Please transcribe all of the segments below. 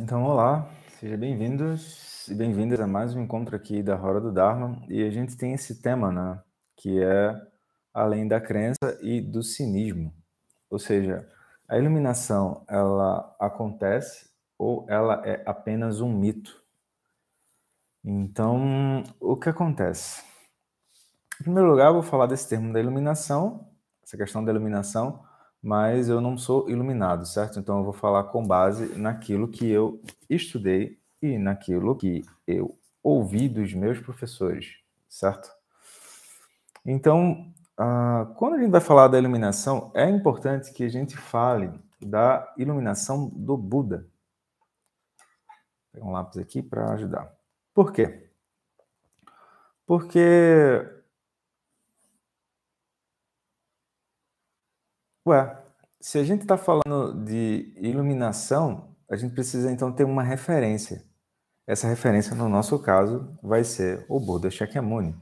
Então, olá, sejam bem-vindos e bem-vindas a mais um encontro aqui da Roda do Dharma. E a gente tem esse tema, né, que é além da crença e do cinismo. Ou seja, a iluminação, ela acontece ou ela é apenas um mito? Então, o que acontece? Em primeiro lugar, eu vou falar desse termo da iluminação, essa questão da iluminação, mas eu não sou iluminado, certo? Então eu vou falar com base naquilo que eu estudei e naquilo que eu ouvi dos meus professores, certo? Então, uh, quando a gente vai falar da iluminação, é importante que a gente fale da iluminação do Buda. Vou pegar um lápis aqui para ajudar. Por quê? Porque Ué, se a gente está falando de iluminação, a gente precisa então ter uma referência. Essa referência, no nosso caso, vai ser o Buda Shakyamuni.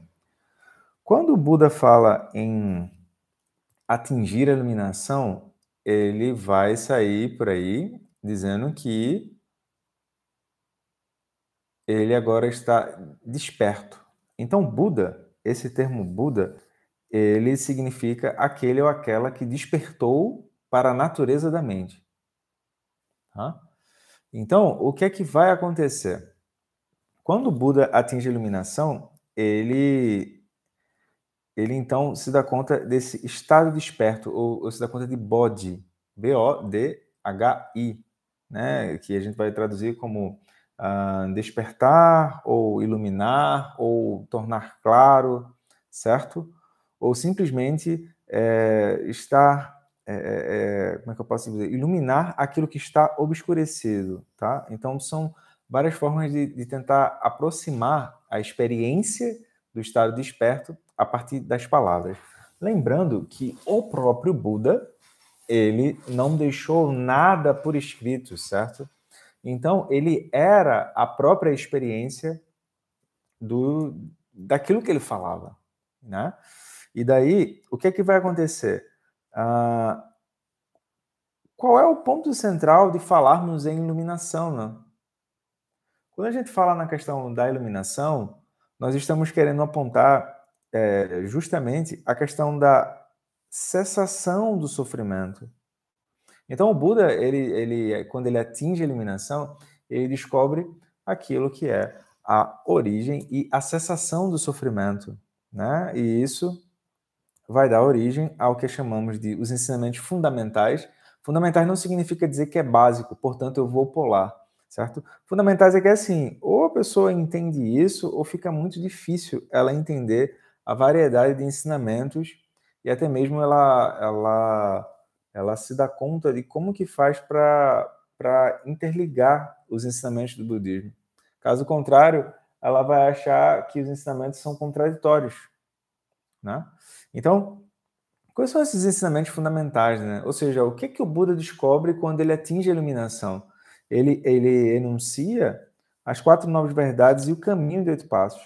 Quando o Buda fala em atingir a iluminação, ele vai sair por aí dizendo que ele agora está desperto. Então, Buda, esse termo Buda, ele significa aquele ou aquela que despertou para a natureza da mente. Tá? Então, o que é que vai acontecer? Quando o Buda atinge a iluminação, ele, ele então se dá conta desse estado desperto, ou, ou se dá conta de Bodhi, B-O-D-H-I, né? que a gente vai traduzir como uh, despertar, ou iluminar, ou tornar claro, certo? Ou simplesmente é, estar, é, como é que eu posso dizer, iluminar aquilo que está obscurecido, tá? Então são várias formas de, de tentar aproximar a experiência do estado desperto a partir das palavras. Lembrando que o próprio Buda, ele não deixou nada por escrito, certo? Então, ele era a própria experiência do daquilo que ele falava, né? E daí, o que é que vai acontecer? Ah, qual é o ponto central de falarmos em iluminação? Né? Quando a gente fala na questão da iluminação, nós estamos querendo apontar é, justamente a questão da cessação do sofrimento. Então, o Buda, ele, ele, quando ele atinge a iluminação, ele descobre aquilo que é a origem e a cessação do sofrimento. Né? E isso vai dar origem ao que chamamos de os ensinamentos fundamentais. Fundamentais não significa dizer que é básico, portanto eu vou pular, certo? Fundamentais é que é assim, ou a pessoa entende isso, ou fica muito difícil ela entender a variedade de ensinamentos e até mesmo ela, ela, ela se dá conta de como que faz para interligar os ensinamentos do budismo. Caso contrário, ela vai achar que os ensinamentos são contraditórios, né? Então, quais são esses ensinamentos fundamentais? Né? Ou seja, o que, que o Buda descobre quando ele atinge a iluminação? Ele, ele enuncia as quatro novas verdades e o caminho de oito passos.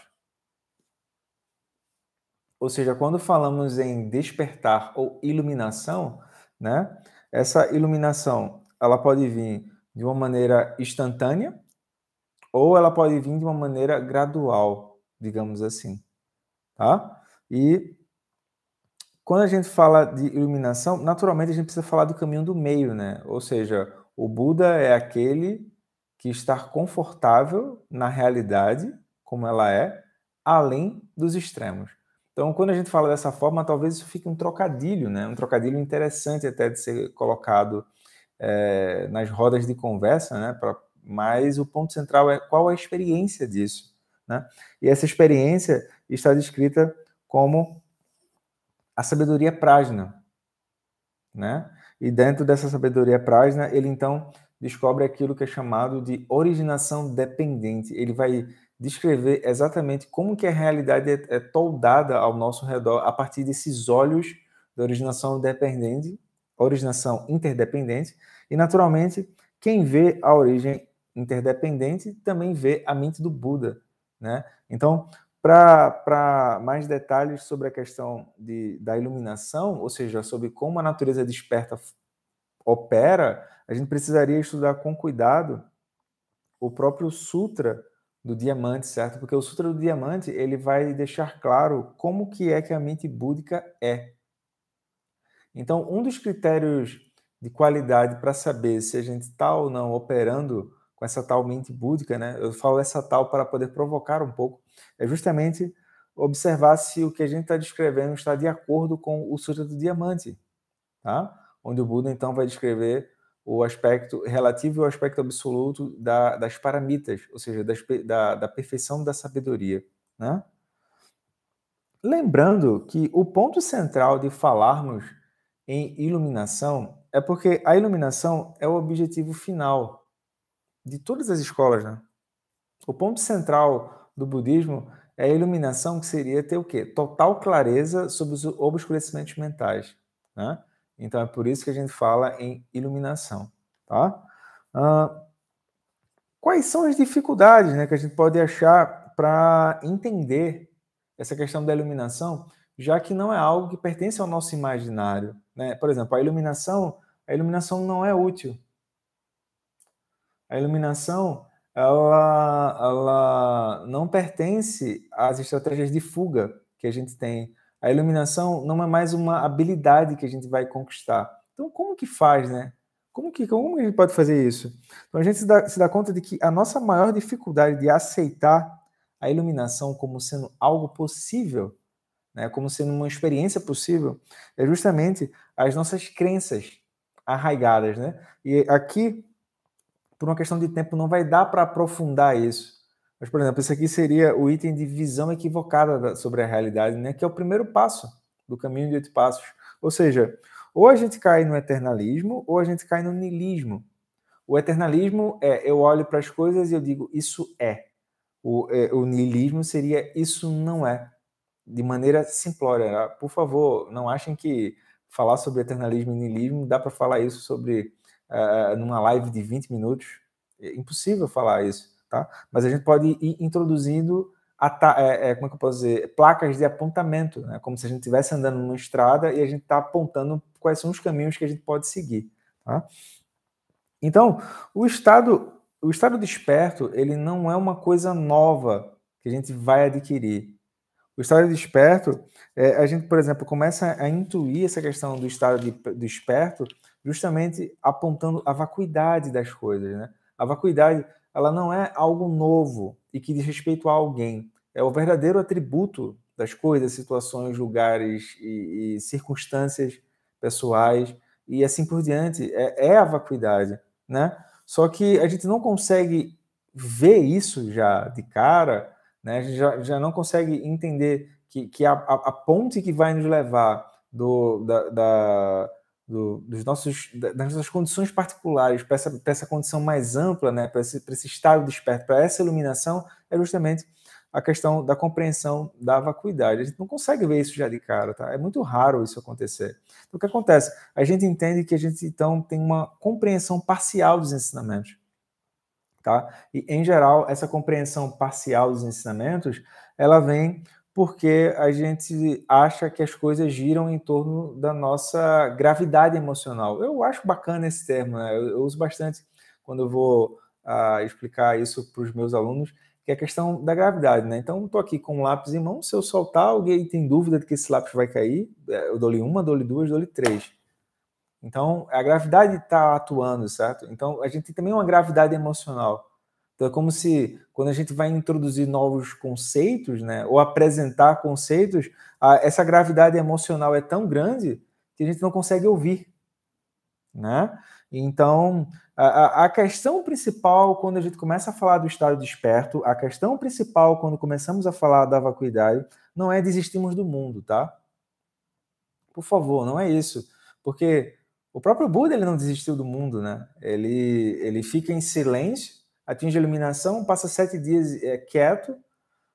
Ou seja, quando falamos em despertar ou iluminação, né, essa iluminação ela pode vir de uma maneira instantânea ou ela pode vir de uma maneira gradual, digamos assim, tá? E quando a gente fala de iluminação, naturalmente a gente precisa falar do caminho do meio, né? Ou seja, o Buda é aquele que está confortável na realidade, como ela é, além dos extremos. Então, quando a gente fala dessa forma, talvez isso fique um trocadilho, né? Um trocadilho interessante até de ser colocado é, nas rodas de conversa, né? Pra, mas o ponto central é qual a experiência disso, né? E essa experiência está descrita como a sabedoria prajna, né? E dentro dessa sabedoria prajna, ele então descobre aquilo que é chamado de originação dependente. Ele vai descrever exatamente como que a realidade é, é toldada ao nosso redor a partir desses olhos da originação dependente, originação interdependente, e naturalmente quem vê a origem interdependente também vê a mente do Buda, né? Então, para mais detalhes sobre a questão de, da iluminação, ou seja, sobre como a natureza desperta opera, a gente precisaria estudar com cuidado o próprio sutra do diamante, certo? Porque o sutra do diamante ele vai deixar claro como que é que a mente búdica é. Então, um dos critérios de qualidade para saber se a gente está ou não operando com essa tal mente búdica, né? Eu falo essa tal para poder provocar um pouco, é justamente observar se o que a gente está descrevendo está de acordo com o Sutra do Diamante, tá? Onde o Buda então vai descrever o aspecto relativo e o aspecto absoluto da, das paramitas, ou seja, das, da, da perfeição da sabedoria, né? Lembrando que o ponto central de falarmos em iluminação é porque a iluminação é o objetivo final de todas as escolas, né? O ponto central do budismo é a iluminação, que seria ter o quê? Total clareza sobre os obscurecimentos mentais, né? Então é por isso que a gente fala em iluminação, tá? Quais são as dificuldades, né, que a gente pode achar para entender essa questão da iluminação, já que não é algo que pertence ao nosso imaginário, né? Por exemplo, a iluminação, a iluminação não é útil. A iluminação, ela, ela não pertence às estratégias de fuga que a gente tem. A iluminação não é mais uma habilidade que a gente vai conquistar. Então, como que faz, né? Como que como a gente pode fazer isso? Então, a gente se dá, se dá conta de que a nossa maior dificuldade de aceitar a iluminação como sendo algo possível né, como sendo uma experiência possível, é justamente as nossas crenças arraigadas. Né? E aqui, por uma questão de tempo, não vai dar para aprofundar isso. Mas, por exemplo, esse aqui seria o item de visão equivocada sobre a realidade, né, que é o primeiro passo do caminho de oito passos. Ou seja, ou a gente cai no eternalismo, ou a gente cai no niilismo. O eternalismo é eu olho para as coisas e eu digo isso é. O, é, o niilismo seria isso não é de maneira simplória. Ah, por favor, não achem que falar sobre eternalismo e niilismo dá para falar isso sobre uh, numa live de 20 minutos. É impossível falar isso, tá? Mas a gente pode ir introduzindo é, é, como é que eu posso dizer, placas de apontamento, né? como se a gente estivesse andando numa estrada e a gente está apontando quais são os caminhos que a gente pode seguir. Tá? Então, o estado, o estado desperto, ele não é uma coisa nova que a gente vai adquirir. O estado desperto, é, a gente, por exemplo, começa a intuir essa questão do estado de, desperto justamente apontando a vacuidade das coisas, né? A vacuidade, ela não é algo novo e que diz respeito a alguém. É o verdadeiro atributo das coisas, situações, lugares e, e circunstâncias pessoais e assim por diante. É, é a vacuidade, né? Só que a gente não consegue ver isso já de cara né? A gente já, já não consegue entender que, que a, a, a ponte que vai nos levar do, da, da do, dos nossos, das nossas condições particulares para essa, essa condição mais ampla, né, para esse, esse estado desperto, para essa iluminação, é justamente a questão da compreensão da vacuidade. A gente não consegue ver isso já de cara, tá? É muito raro isso acontecer. Então, o que acontece? A gente entende que a gente, então, tem uma compreensão parcial dos ensinamentos. Tá? E, em geral, essa compreensão parcial dos ensinamentos, ela vem porque a gente acha que as coisas giram em torno da nossa gravidade emocional. Eu acho bacana esse termo, né? eu, eu, uso bastante quando eu vou uh, explicar isso para os meus alunos, que é a questão da gravidade. Né? Então, estou aqui com um lápis em mão, se eu soltar, alguém tem dúvida de que esse lápis vai cair, é, eu dou-lhe uma, dou-lhe duas, dou-lhe três. Então, a gravidade está atuando, certo? Então, a gente tem também uma gravidade emocional. Então, é como se, quando a gente vai introduzir novos conceitos, né, ou apresentar conceitos, a, essa gravidade emocional é tão grande que a gente não consegue ouvir. Né? Então, a, a questão principal, quando a gente começa a falar do estado desperto, a questão principal, quando começamos a falar da vacuidade, não é desistirmos do mundo, tá? Por favor, não é isso. Porque o próprio Buda ele não desistiu do mundo, né? Ele, ele fica em silêncio, atinge a iluminação, passa sete dias é, quieto,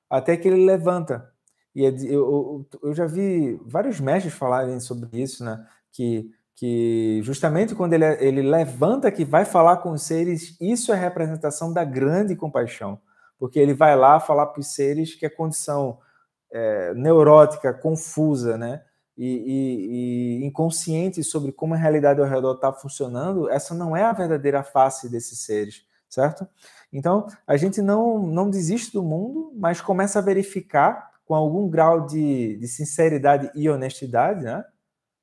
até que ele levanta. E é eu, eu, eu, já vi vários mestres falarem sobre isso, né? Que, que justamente quando ele, ele levanta, que vai falar com os seres, isso é representação da grande compaixão. Porque ele vai lá falar para os seres que a condição é, neurótica, confusa, né? e, e, e inconscientes sobre como a realidade ao redor está funcionando, essa não é a verdadeira face desses seres. Certo? Então, a gente não, não desiste do mundo, mas começa a verificar com algum grau de, de sinceridade e honestidade, né?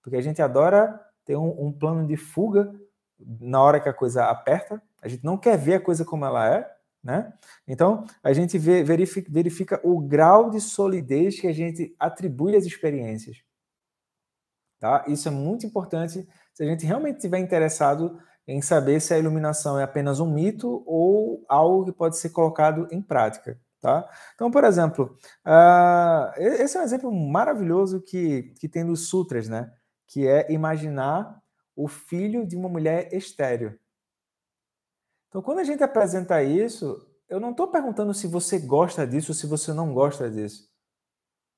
Porque a gente adora ter um, um plano de fuga na hora que a coisa aperta, a gente não quer ver a coisa como ela é, né? Então, a gente vê, verifica, verifica, o grau de solidez que a gente atribui às experiências. Tá? Isso é muito importante se a gente realmente estiver interessado em saber se a iluminação é apenas um mito ou algo que pode ser colocado em prática. Tá? Então, por exemplo, uh, esse é um exemplo maravilhoso que, que tem nos sutras, né? que é imaginar o filho de uma mulher estéreo. Então, quando a gente apresenta isso, eu não estou perguntando se você gosta disso ou se você não gosta disso.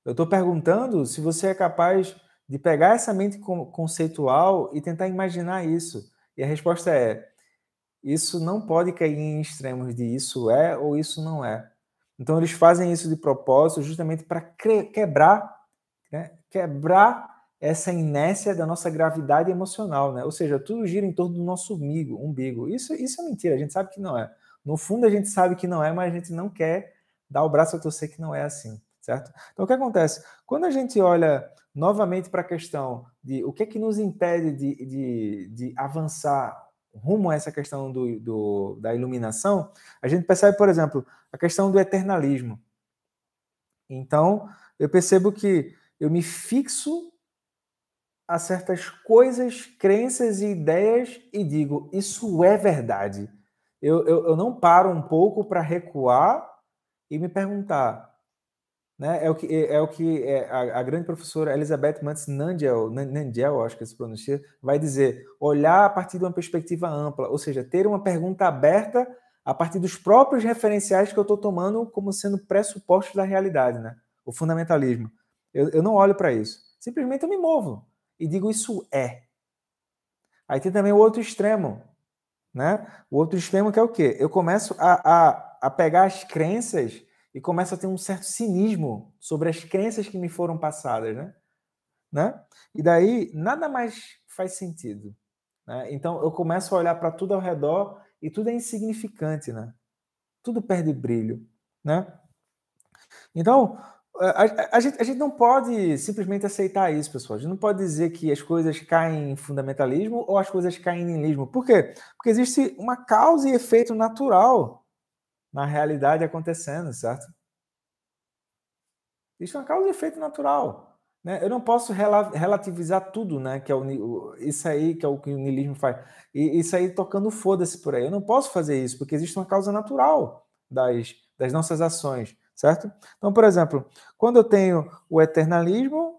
Eu estou perguntando se você é capaz de pegar essa mente conceitual e tentar imaginar isso. E a resposta é: isso não pode cair em extremos de isso é ou isso não é. Então, eles fazem isso de propósito justamente para quebrar, né? quebrar essa inércia da nossa gravidade emocional, né? Ou seja, tudo gira em torno do nosso umbigo, umbigo. Isso, isso é mentira, a gente sabe que não é. No fundo, a gente sabe que não é, mas a gente não quer dar o braço a torcer que não é assim, certo? Então, o que acontece? Quando a gente olha novamente para a questão de o que é que nos impede de, de, de avançar rumo a essa questão do, do, da iluminação, a gente percebe, por exemplo, a questão do eternalismo. Então, eu percebo que eu me fixo a certas coisas, crenças e ideias e digo: isso é verdade. Eu, eu, eu não paro um pouco para recuar e me perguntar. Né? É o que, é, é o que é, a, a, grande professora Elizabeth Mantz Nangel, acho que se pronuncia, vai dizer: olhar a partir de uma perspectiva ampla, ou seja, ter uma pergunta aberta a partir dos próprios referenciais que eu estou tomando como sendo pressupostos da realidade, né? o fundamentalismo. Eu, eu não olho para isso, simplesmente eu me movo e digo isso é. Aí tem também o outro extremo, né? O outro extremo que é o quê? Eu começo a, a, a pegar as crenças e começo a ter um certo cinismo sobre as crenças que me foram passadas, né? né? E daí nada mais faz sentido. Né? Então eu começo a olhar para tudo ao redor e tudo é insignificante, né? Tudo perde brilho, né? Então, a, a, gente, a gente não pode simplesmente aceitar isso, pessoal. A gente não pode dizer que as coisas caem em fundamentalismo ou as coisas caem em niilismo. Por quê? Porque existe uma causa e efeito natural na realidade acontecendo, certo? Existe uma causa e efeito natural. Né? Eu não posso relativizar tudo, né? Que é o, isso aí que é o que o niilismo faz. E isso aí tocando foda-se por aí. Eu não posso fazer isso, porque existe uma causa natural das, das nossas ações certo? Então, por exemplo, quando eu tenho o eternalismo,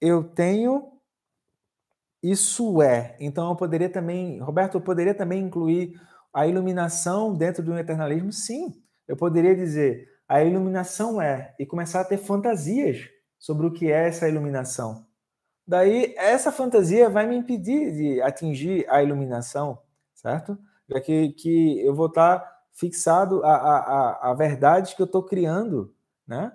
eu tenho isso é. Então, eu poderia também, Roberto, eu poderia também incluir a iluminação dentro do eternalismo? Sim. Eu poderia dizer a iluminação é e começar a ter fantasias sobre o que é essa iluminação. Daí, essa fantasia vai me impedir de atingir a iluminação, certo? Já que, que eu vou estar fixado a, a, a, verdades que eu estou criando, né?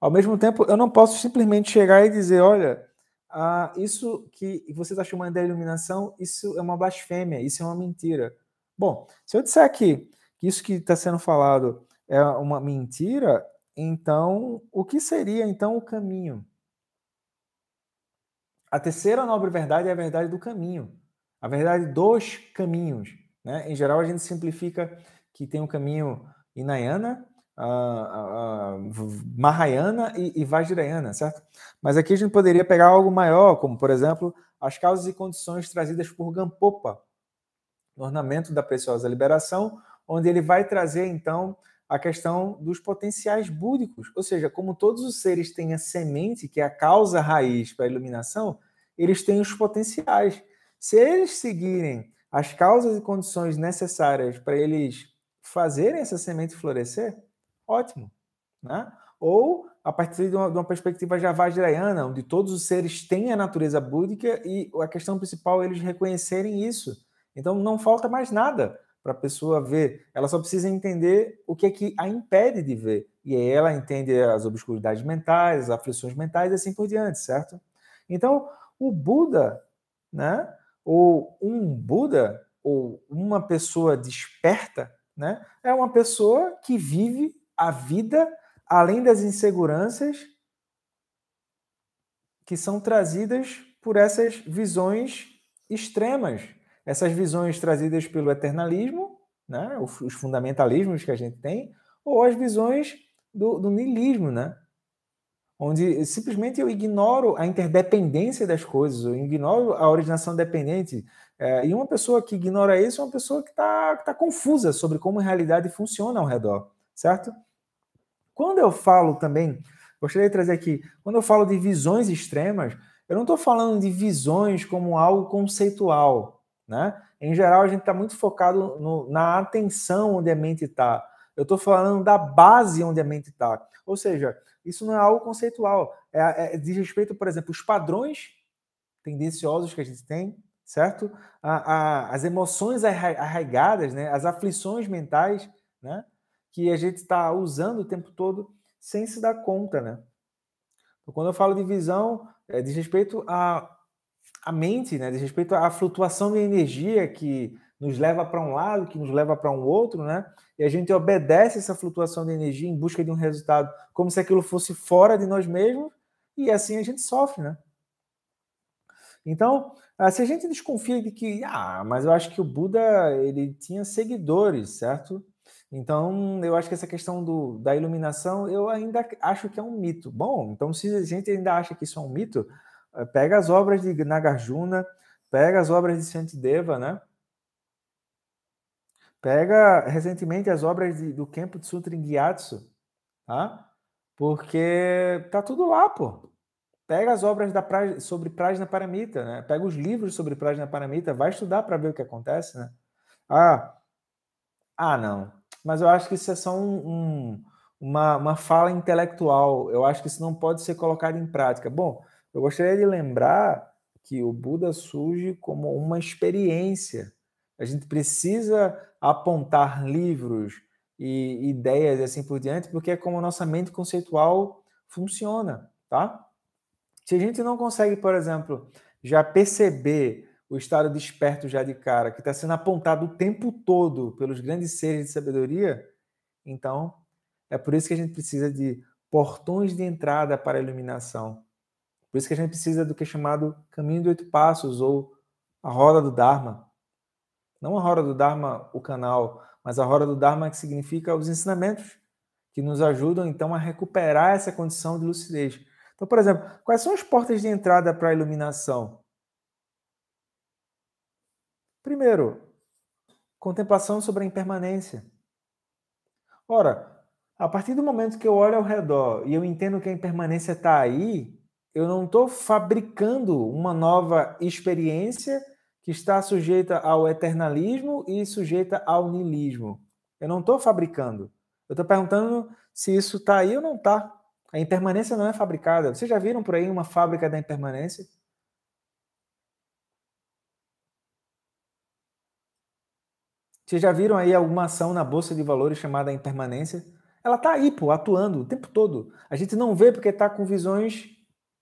Ao mesmo tempo, eu não posso simplesmente chegar e dizer, olha, ah, isso que você está chamando de iluminação, isso é uma blasfêmia, isso é uma mentira. Bom, se eu disser aqui que isso que está sendo falado é uma mentira, então o que seria então o caminho? A terceira nobre verdade é a verdade do caminho, a verdade dos caminhos. Né? Em geral, a gente simplifica que tem um caminho Inayana, uh, uh, Mahayana e, e Vajrayana, certo? Mas aqui a gente poderia pegar algo maior, como, por exemplo, as causas e condições trazidas por Gampopa, no ornamento da preciosa liberação, onde ele vai trazer, então, a questão dos potenciais búdicos, ou seja, como todos os seres têm a semente, que é a causa raiz para a iluminação, eles têm os potenciais. Se eles seguirem as causas e condições necessárias para eles fazerem essa semente florescer, ótimo. Né? Ou a partir de uma, de uma perspectiva javajrayana, onde todos os seres têm a natureza búdica e a questão principal é eles reconhecerem isso. Então não falta mais nada para a pessoa ver. Ela só precisa entender o que é que a impede de ver. E aí ela entende as obscuridades mentais, as aflições mentais e assim por diante, certo? Então, o Buda, né? Ou um Buda, ou uma pessoa desperta, né, é uma pessoa que vive a vida além das inseguranças que são trazidas por essas visões extremas, essas visões trazidas pelo eternalismo, né, os fundamentalismos que a gente tem, ou as visões do, do niilismo, né? onde simplesmente eu ignoro a interdependência das coisas, eu ignoro a originação dependente. É, e uma pessoa que ignora isso é uma pessoa que está tá confusa sobre como a realidade funciona ao redor, certo? Quando eu falo também, gostaria de trazer aqui, quando eu falo de visões extremas, eu não estou falando de visões como algo conceitual, né? Em geral, a gente está muito focado no, na atenção onde a mente está. Eu estou falando da base onde a mente está. Ou seja, isso não é algo conceitual. É, é, diz respeito, por exemplo, os padrões tendenciosos que a gente tem, certo? A, a, as emoções arraigadas, né? as aflições mentais, né? que a gente está usando o tempo todo sem se dar conta. Né? Então, quando eu falo de visão, é, diz respeito à, à mente, né? diz respeito à flutuação de energia que nos leva para um lado, que nos leva para um outro, né? E a gente obedece essa flutuação de energia em busca de um resultado, como se aquilo fosse fora de nós mesmos, e assim a gente sofre, né? Então, ah, se a gente desconfia de que, ah, mas eu acho que o Buda ele tinha seguidores, certo? Então, eu acho que essa questão do, da iluminação, eu ainda acho que é um mito. Bom, então se a gente ainda acha que isso é um mito, pega as obras de Nagarjuna, pega as obras de Shantideva, né? Pega recentemente as obras de, do Kempo Tsutrin Gyatso, tá? Porque tá tudo lá, pô. Pega as obras da pra, sobre Prajna Paramita, né? Pega os livros sobre Prajna Paramita, vai estudar para ver o que acontece, né? Ah, ah, não. Mas eu acho que isso é só um, um, uma, uma fala intelectual. Eu acho que isso não pode ser colocado em prática. Bom, eu gostaria de lembrar que o Buda surge como uma experiência. A gente precisa apontar livros e ideias e assim por diante, porque é como a nossa mente conceitual funciona, tá? Se a gente não consegue, por exemplo, já perceber o estado desperto já de cara, que está sendo apontado o tempo todo pelos grandes seres de sabedoria, então é por isso que a gente precisa de portões de entrada para a iluminação. Por isso que a gente precisa do que é chamado caminho de oito passos ou a roda do Dharma. Não a roda do Dharma, o canal, mas a roda do Dharma que significa os ensinamentos que nos ajudam então a recuperar essa condição de lucidez. Então, por exemplo, quais são as portas de entrada para a iluminação? Primeiro, contemplação sobre a impermanência. Ora, a partir do momento que eu olho ao redor e eu entendo que a impermanência está aí, eu não estou fabricando uma nova experiência que está sujeita ao eternalismo e sujeita ao niilismo. Eu não estou fabricando. Eu estou perguntando se isso está aí ou não está. A impermanência não é fabricada. Vocês já viram por aí uma fábrica da impermanência? Vocês já viram aí alguma ação na bolsa de valores chamada impermanência? Ela está aí, pô, atuando o tempo todo. A gente não vê porque está com visões,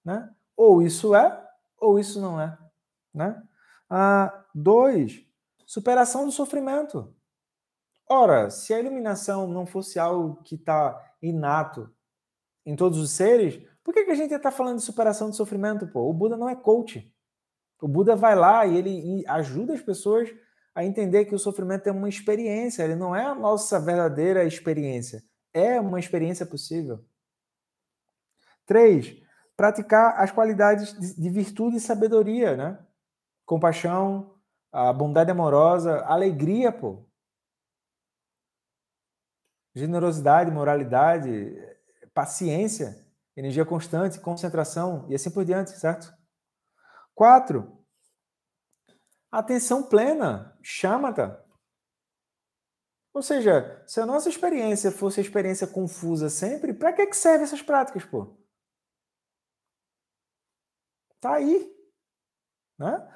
né? Ou isso é, ou isso não é, né? Ah, dois, superação do sofrimento. Ora, se a iluminação não fosse algo que está inato em todos os seres, por que, que a gente está falando de superação do sofrimento? Pô? O Buda não é coach. O Buda vai lá e ele ajuda as pessoas a entender que o sofrimento é uma experiência, ele não é a nossa verdadeira experiência. É uma experiência possível. Três, praticar as qualidades de virtude e sabedoria, né? compaixão, a bondade amorosa, alegria, pô. Generosidade, moralidade, paciência, energia constante, concentração e assim por diante, certo? Quatro, atenção plena, chamata. Ou seja, se a nossa experiência fosse a experiência confusa sempre, para que, que servem essas práticas, pô? Tá aí. Né?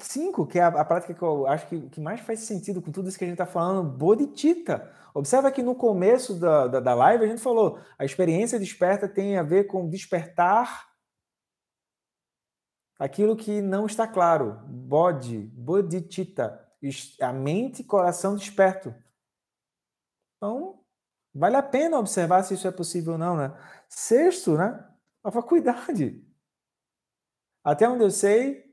Cinco, que é a, a, prática que eu acho que, que mais faz sentido com tudo isso que a gente está falando, Bodhicitta. Observa que no começo da, da, da, live a gente falou, a experiência desperta tem a ver com despertar aquilo que não está claro. Bodhi, Bodhicitta, a mente e coração desperto. Então, vale a pena observar se isso é possível ou não, né? Sexto, né? A faculdade. Até onde eu sei,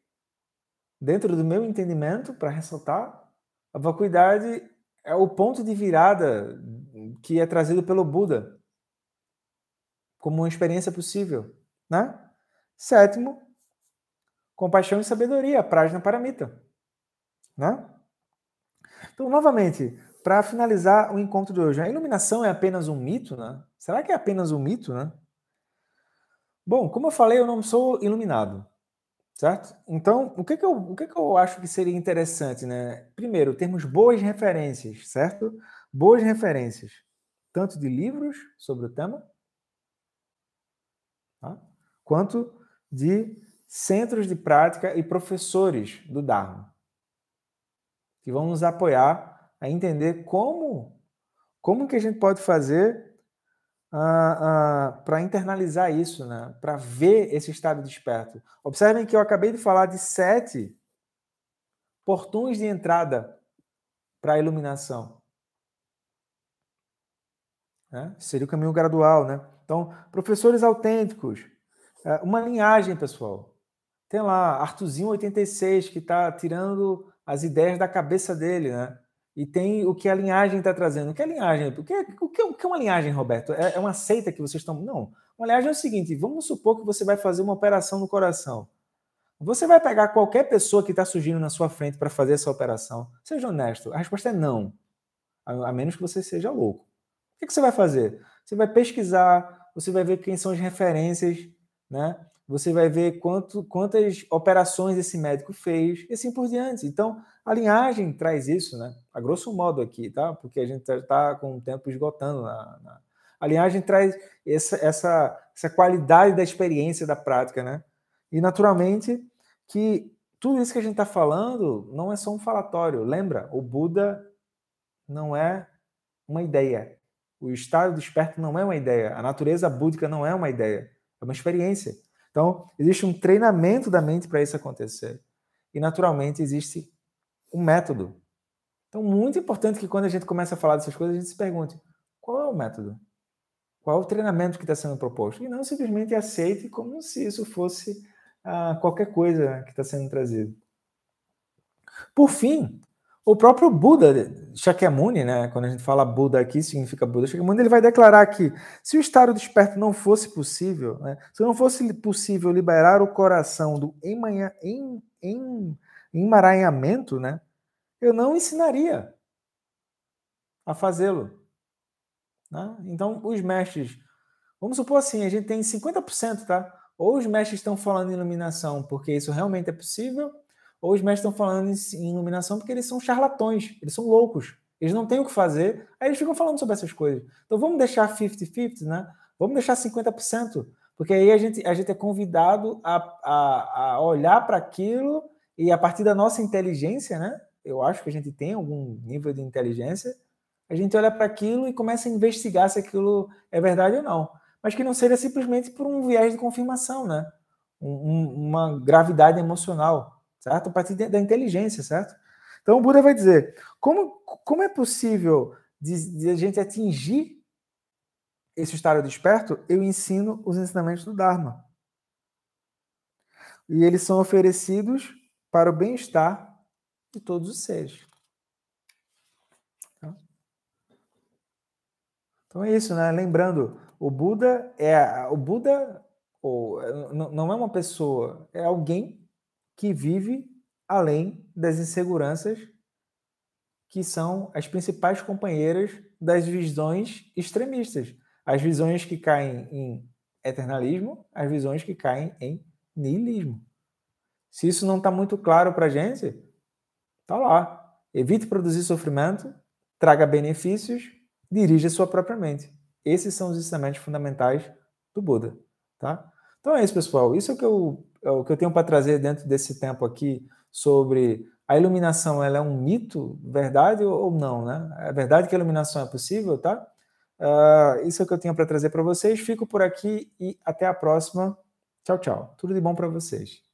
dentro do meu entendimento, para ressaltar, a vacuidade é o ponto de virada que é trazido pelo Buda como uma experiência possível, né? Sétimo, compaixão e sabedoria, prajna paramita, né? Então, novamente, para finalizar o encontro de hoje, a iluminação é apenas um mito, né? Será que é apenas um mito, né? Bom, como eu falei, eu não sou iluminado, certo? Então, o que, que, eu, o que, que eu acho que seria interessante, né? Primeiro, termos boas referências, certo? Boas referências, tanto de livros sobre o tema, tá? quanto de centros de prática e professores do Dharma, que vão nos apoiar a entender como, como que a gente pode fazer para internalizar isso, né? para ver esse estado desperto. Observem que eu acabei de falar de sete portões de entrada para a iluminação. Né? Seria o caminho gradual, né? Então, professores autênticos, é, uma linhagem, pessoal. Tem lá Artuzinho 86 que está tirando as ideias da cabeça dele, né? E tem o que a linhagem está trazendo. O que é linhagem? O que, é, o, que, é uma linhagem, Roberto? É, é uma seita que vocês estão. Não. Uma linhagem é o seguinte: vamos supor que você vai fazer uma operação no coração. Você vai pegar qualquer pessoa que está surgindo na sua frente para fazer essa operação? Seja honesto. A resposta é não. A, menos que você seja louco. O que, que você vai fazer? Você vai pesquisar, você vai ver quem são as referências, né? Você vai ver quanto, quantas operações esse médico fez e assim por diante. Então, a linhagem traz isso, né? A grosso modo aqui, tá? Porque a gente está tá com o tempo esgotando. Na, na... A linhagem traz essa, essa, essa qualidade da experiência da prática, né? E, naturalmente, que tudo isso que a gente está falando não é só um falatório. Lembra, o Buda não é uma ideia. O estado desperto não é uma ideia. A natureza búdica não é uma ideia. É uma experiência. Então, existe um treinamento da mente para isso acontecer. E, naturalmente, existe um método. Então, muito importante que quando a gente começa a falar dessas coisas, a gente se pergunte: qual é o método? Qual é o treinamento que está sendo proposto? E não simplesmente aceite como se isso fosse ah, qualquer coisa que está sendo trazido. Por fim, o próprio Buda, Shakyamuni, né, quando a gente fala Buda aqui, significa Buda, Shakyamuni, ele vai declarar que se o estado desperto não fosse possível, né, se não fosse possível liberar o coração do emanha, em, em, emaranhamento, né, eu não ensinaria a fazê-lo. Né? Então, os mestres, vamos supor assim, a gente tem 50%, tá? Ou os mestres estão falando em iluminação porque isso realmente é possível, ou os mestres estão falando em iluminação porque eles são charlatões, eles são loucos, eles não têm o que fazer, aí eles ficam falando sobre essas coisas. Então vamos deixar 50-50, né? Vamos deixar 50%, porque aí a gente, a gente é convidado a, a, a olhar para aquilo e a partir da nossa inteligência, né? Eu acho que a gente tem algum nível de inteligência, a gente olha para aquilo e começa a investigar se aquilo é verdade ou não. Mas que não seja simplesmente por um viés de confirmação, né? Um, uma gravidade emocional certo? A partir da inteligência, certo? Então o Buda vai dizer: como, como é possível de, de a gente atingir esse estado desperto? Eu ensino os ensinamentos do Dharma. E eles são oferecidos para o bem-estar de todos os seres. Tá? Então é isso, né? Lembrando, o Buda é o Buda ou não é uma pessoa, é alguém que vive além das inseguranças que são as principais companheiras das visões extremistas, as visões que caem em eternalismo, as visões que caem em niilismo. Se isso não está muito claro para a gente, tá lá. Evite produzir sofrimento, traga benefícios, dirija sua própria mente. Esses são os ensinamentos fundamentais do Buda, tá? Então é isso, pessoal. Isso é o que eu o que eu tenho para trazer dentro desse tempo aqui sobre a iluminação, ela é um mito, verdade ou não, né? É verdade que a iluminação é possível, tá? Uh, isso é o que eu tenho para trazer para vocês. Fico por aqui e até a próxima. Tchau, tchau. Tudo de bom para vocês.